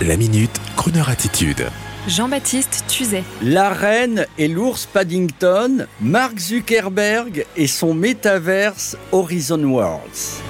La minute, Kroneur attitude. Jean-Baptiste Tuzet. La reine et l'ours Paddington, Mark Zuckerberg et son métaverse Horizon Worlds.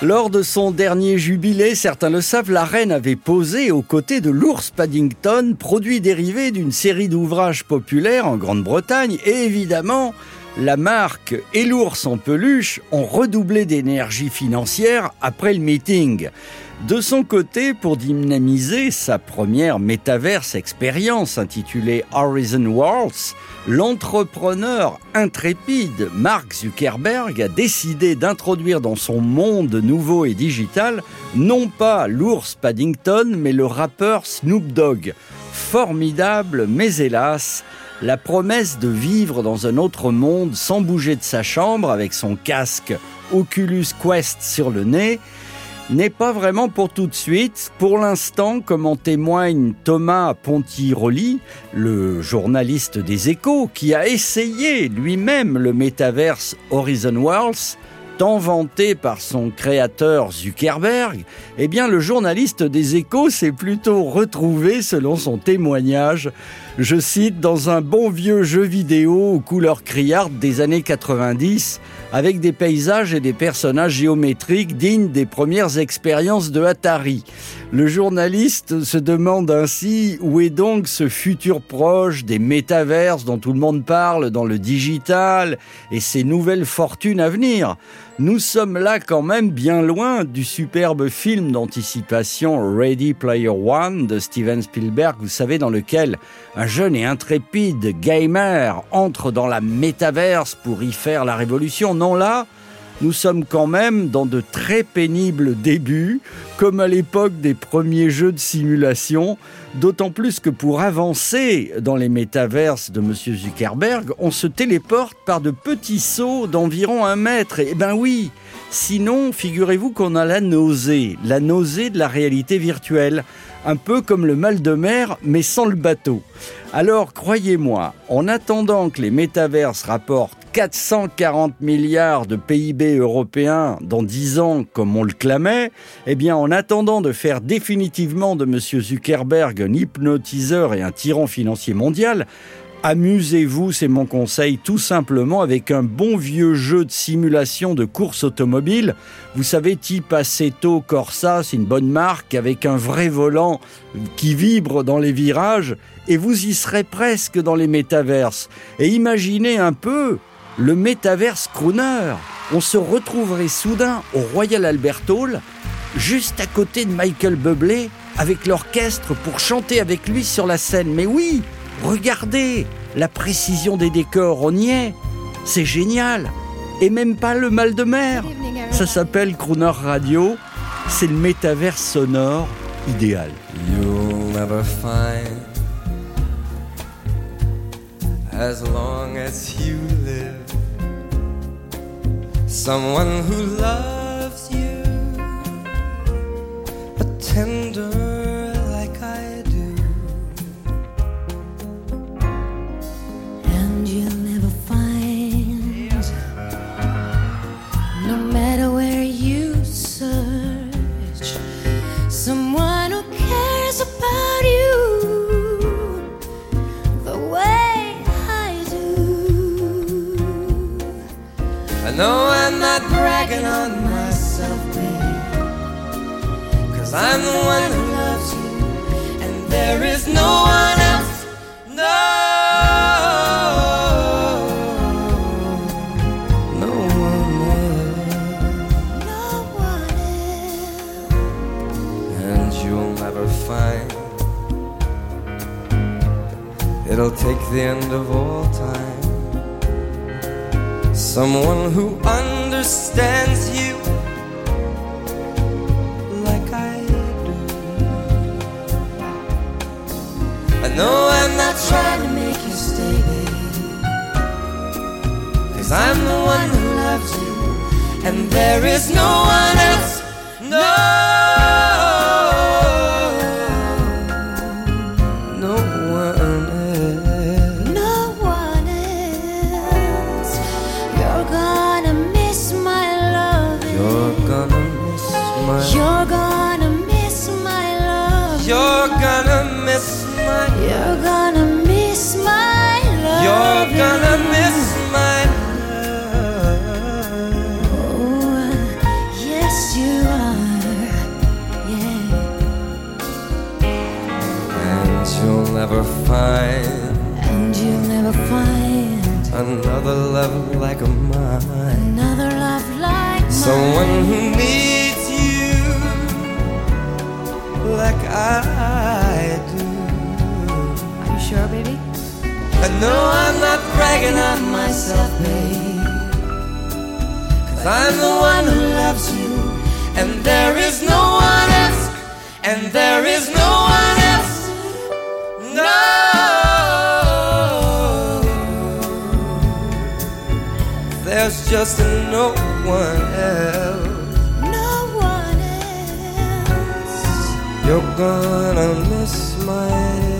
Lors de son dernier jubilé, certains le savent, la reine avait posé aux côtés de l'ours Paddington, produit dérivé d'une série d'ouvrages populaires en Grande-Bretagne, et évidemment, la marque et l'ours en peluche ont redoublé d'énergie financière après le meeting. De son côté, pour dynamiser sa première métaverse expérience intitulée Horizon Worlds, l'entrepreneur intrépide Mark Zuckerberg a décidé d'introduire dans son monde nouveau et digital non pas l'ours Paddington mais le rappeur Snoop Dogg. Formidable, mais hélas, la promesse de vivre dans un autre monde sans bouger de sa chambre avec son casque Oculus Quest sur le nez n'est pas vraiment pour tout de suite. Pour l'instant, comme en témoigne Thomas Pontiroli, le journaliste des échos, qui a essayé lui-même le métaverse Horizon Worlds, tant vanté par son créateur Zuckerberg, eh bien le journaliste des échos s'est plutôt retrouvé, selon son témoignage, je cite, dans un bon vieux jeu vidéo aux couleurs criardes des années 90, avec des paysages et des personnages géométriques dignes des premières expériences de Atari. Le journaliste se demande ainsi où est donc ce futur proche des métaverses dont tout le monde parle dans le digital et ces nouvelles fortunes à venir. Nous sommes là quand même bien loin du superbe film d'anticipation Ready Player One de Steven Spielberg, vous savez, dans lequel un jeune et intrépide gamer entre dans la métaverse pour y faire la révolution. Non, là, nous sommes quand même dans de très pénibles débuts, comme à l'époque des premiers jeux de simulation, d'autant plus que pour avancer dans les métaverses de M. Zuckerberg, on se téléporte par de petits sauts d'environ un mètre. Eh ben oui, sinon, figurez-vous qu'on a la nausée, la nausée de la réalité virtuelle, un peu comme le mal de mer, mais sans le bateau. Alors, croyez-moi, en attendant que les métaverses rapportent 440 milliards de PIB européens dans 10 ans, comme on le clamait, eh bien, en attendant de faire définitivement de M. Zuckerberg un hypnotiseur et un tyran financier mondial, Amusez-vous, c'est mon conseil, tout simplement avec un bon vieux jeu de simulation de course automobile. Vous savez, type Assetto Corsa, c'est une bonne marque, avec un vrai volant qui vibre dans les virages, et vous y serez presque dans les métaverses. Et imaginez un peu le métaverse crooner. On se retrouverait soudain au Royal Albert Hall, juste à côté de Michael Bublé, avec l'orchestre pour chanter avec lui sur la scène. Mais oui, regardez la précision des décors, on y est. C'est génial. Et même pas le mal de mer. Ça s'appelle Crooner Radio. C'est le métaverse sonore idéal. As long as you live. Someone who loves you a tender like I do. And you'll never find, no matter I know I'm not bragging on myself, babe. Cause I'm the one who loves you, and there is no one else. No, no one else. No one else. And you'll never find it'll take the end of all time. Someone who understands you like I do. I know I'm not trying to make you stay. Cause I'm the one who loves you, and there is no one else. No You're gonna miss my love. You're gonna miss my love. Oh, yes, you are. Yeah. And you'll never find And you'll never find another love like mine. another love like Someone who needs you like I know I'm not bragging on myself, babe. Cause I'm the one who loves you. And there is no one else. And there is no one else. No. There's just no one else. No one else. You're gonna miss my